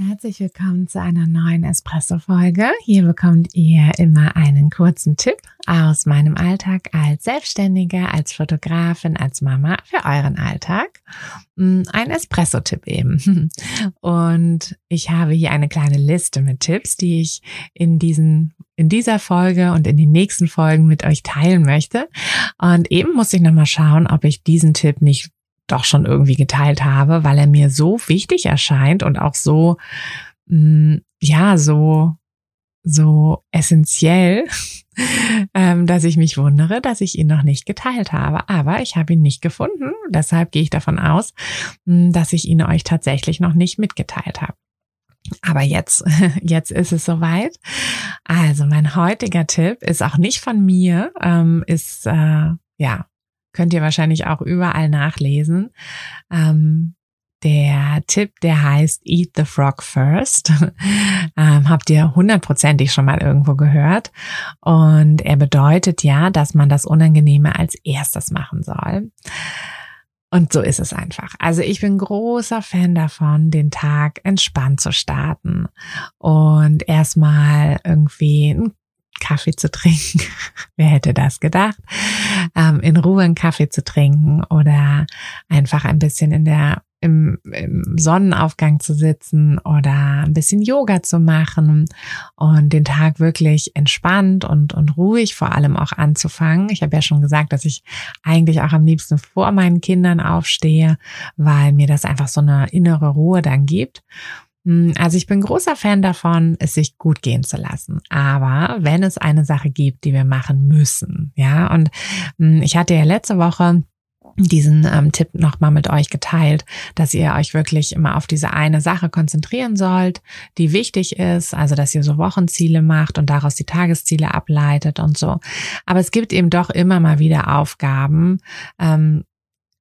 Herzlich willkommen zu einer neuen Espresso-Folge. Hier bekommt ihr immer einen kurzen Tipp aus meinem Alltag als Selbstständiger, als Fotografin, als Mama für euren Alltag. Mm, ein Espresso-Tipp eben. Und ich habe hier eine kleine Liste mit Tipps, die ich in diesen in dieser Folge und in den nächsten Folgen mit euch teilen möchte. Und eben muss ich nochmal schauen, ob ich diesen Tipp nicht doch schon irgendwie geteilt habe, weil er mir so wichtig erscheint und auch so, mh, mm, ja, so, so essentiell, ähm, dass ich mich wundere, dass ich ihn noch nicht geteilt habe. Aber ich habe ihn nicht gefunden. Deshalb gehe ich davon aus, mh, mm, dass ich ihn euch tatsächlich noch nicht mitgeteilt habe. Aber jetzt, jetzt ist es soweit. Also mein heutiger Tipp ist auch nicht von mir, ähm, ist äh, ja könnt ihr wahrscheinlich auch überall nachlesen. Ähm, der Tipp, der heißt Eat the Frog First. ähm, habt ihr hundertprozentig schon mal irgendwo gehört. Und er bedeutet ja, dass man das Unangenehme als erstes machen soll. Und so ist es einfach. Also ich bin großer Fan davon, den Tag entspannt zu starten und erstmal irgendwie einen Kaffee zu trinken. Wer hätte das gedacht? Ähm, in Ruhe einen Kaffee zu trinken oder einfach ein bisschen in der im, im Sonnenaufgang zu sitzen oder ein bisschen Yoga zu machen und den Tag wirklich entspannt und, und ruhig vor allem auch anzufangen. Ich habe ja schon gesagt, dass ich eigentlich auch am liebsten vor meinen Kindern aufstehe, weil mir das einfach so eine innere Ruhe dann gibt. Hm, also ich bin großer Fan davon, es sich gut gehen zu lassen. Aber wenn es eine Sache gibt, die wir machen müssen, ja, und hm, ich hatte ja letzte Woche diesen ähm, Tipp nochmal mit euch geteilt, dass ihr euch wirklich immer auf diese eine Sache konzentrieren sollt, die wichtig ist, also dass ihr so Wochenziele macht und daraus die Tagesziele ableitet und so. Aber es gibt eben doch immer mal wieder Aufgaben, ähm,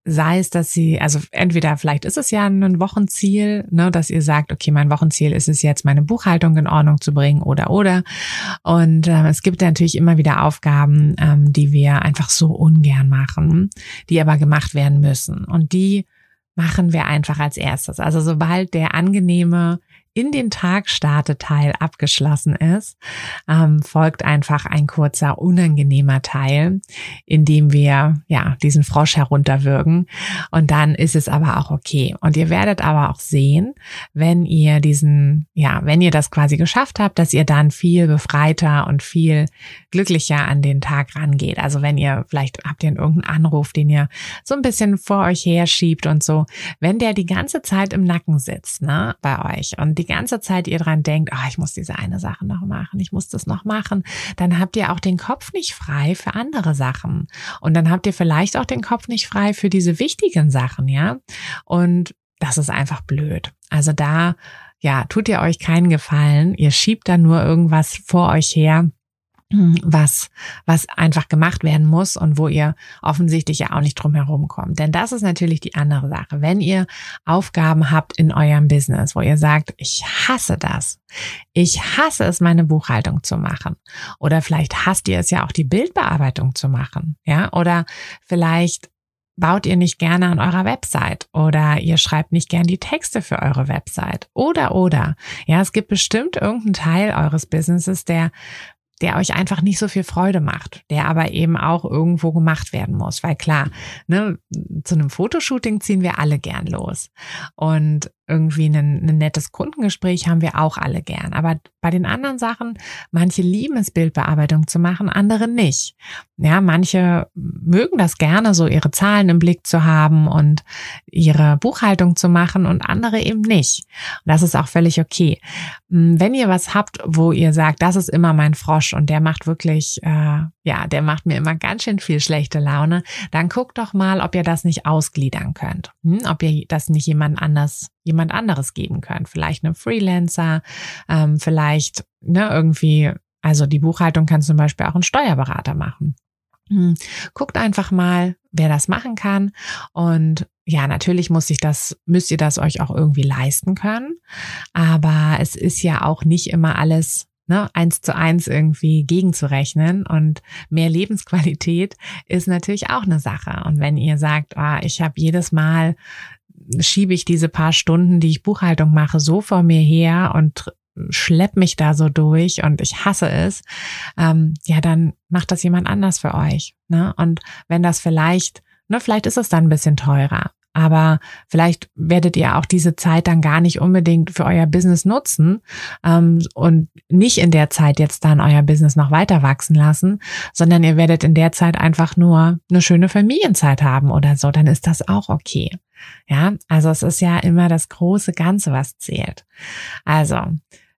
sei es, dass sie, also entweder vielleicht ist es ja ein Wochenziel, ne, dass ihr sagt, okay, mein Wochenziel ist es jetzt, meine Buchhaltung in Ordnung zu bringen oder oder. Und äh, es gibt natürlich immer wieder Aufgaben, ähm, die wir einfach so ungern machen, die aber gemacht werden müssen. Und die machen wir einfach als erstes. Also sobald der angenehme in den Tag Starteteil abgeschlossen ist, ähm, folgt einfach ein kurzer unangenehmer Teil, in dem wir ja diesen Frosch herunterwürgen und dann ist es aber auch okay. Und ihr werdet aber auch sehen, wenn ihr diesen ja, wenn ihr das quasi geschafft habt, dass ihr dann viel befreiter und viel glücklicher an den Tag rangeht. Also wenn ihr vielleicht habt ihr irgendeinen Anruf, den ihr so ein bisschen vor euch her schiebt und so, wenn der die ganze Zeit im Nacken sitzt, ne, bei euch und die ganze Zeit ihr dran denkt, oh, ich muss diese eine Sache noch machen, ich muss das noch machen, dann habt ihr auch den Kopf nicht frei für andere Sachen. Und dann habt ihr vielleicht auch den Kopf nicht frei für diese wichtigen Sachen, ja. Und das ist einfach blöd. Also da, ja, tut ihr euch keinen Gefallen. Ihr schiebt da nur irgendwas vor euch her was, was einfach gemacht werden muss und wo ihr offensichtlich ja auch nicht drum herum kommt. Denn das ist natürlich die andere Sache. Wenn ihr Aufgaben habt in eurem Business, wo ihr sagt, ich hasse das. Ich hasse es, meine Buchhaltung zu machen. Oder vielleicht hasst ihr es ja auch, die Bildbearbeitung zu machen. Ja, oder vielleicht baut ihr nicht gerne an eurer Website oder ihr schreibt nicht gern die Texte für eure Website oder oder. Ja, es gibt bestimmt irgendeinen Teil eures Businesses, der der euch einfach nicht so viel Freude macht, der aber eben auch irgendwo gemacht werden muss. Weil klar, ne, zu einem Fotoshooting ziehen wir alle gern los. Und irgendwie ein, ein nettes Kundengespräch haben wir auch alle gern. Aber bei den anderen Sachen, manche lieben es, Bildbearbeitung zu machen, andere nicht. Ja, manche mögen das gerne, so ihre Zahlen im Blick zu haben und ihre Buchhaltung zu machen und andere eben nicht. Und das ist auch völlig okay. Hm, wenn ihr was habt, wo ihr sagt, das ist immer mein Frosch und der macht wirklich, äh, ja, der macht mir immer ganz schön viel schlechte Laune, dann guckt doch mal, ob ihr das nicht ausgliedern könnt. Hm? Ob ihr das nicht jemand anders jemand anderes geben könnt. Vielleicht einem Freelancer, ähm, vielleicht ne, irgendwie, also die Buchhaltung kann zum Beispiel auch ein Steuerberater machen. Hm. Guckt einfach mal, wer das machen kann. Und ja, natürlich muss ich das, müsst ihr das euch auch irgendwie leisten können. Aber es ist ja auch nicht immer alles ne, eins zu eins irgendwie gegenzurechnen. Und mehr Lebensqualität ist natürlich auch eine Sache. Und wenn ihr sagt, ah, ich habe jedes Mal schiebe ich diese paar Stunden, die ich Buchhaltung mache, so vor mir her und schlepp mich da so durch und ich hasse es, ähm, ja, dann macht das jemand anders für euch. Ne? Und wenn das vielleicht, ne, vielleicht ist es dann ein bisschen teurer, aber vielleicht werdet ihr auch diese Zeit dann gar nicht unbedingt für euer Business nutzen ähm, und nicht in der Zeit jetzt dann euer Business noch weiter wachsen lassen, sondern ihr werdet in der Zeit einfach nur eine schöne Familienzeit haben oder so, dann ist das auch okay. Ja, also es ist ja immer das große Ganze, was zählt. Also,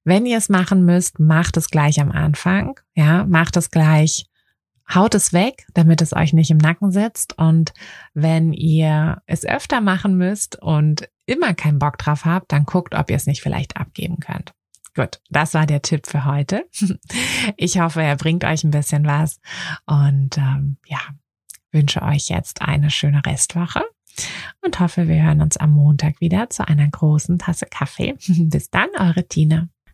wenn ihr es machen müsst, macht es gleich am Anfang. Ja, macht es gleich, haut es weg, damit es euch nicht im Nacken sitzt. Und wenn ihr es öfter machen müsst und immer keinen Bock drauf habt, dann guckt, ob ihr es nicht vielleicht abgeben könnt. Gut, das war der Tipp für heute. Ich hoffe, er bringt euch ein bisschen was und ähm, ja, wünsche euch jetzt eine schöne Restwoche und hoffe, wir hören uns am Montag wieder zu einer großen Tasse Kaffee. Bis dann, eure Tine.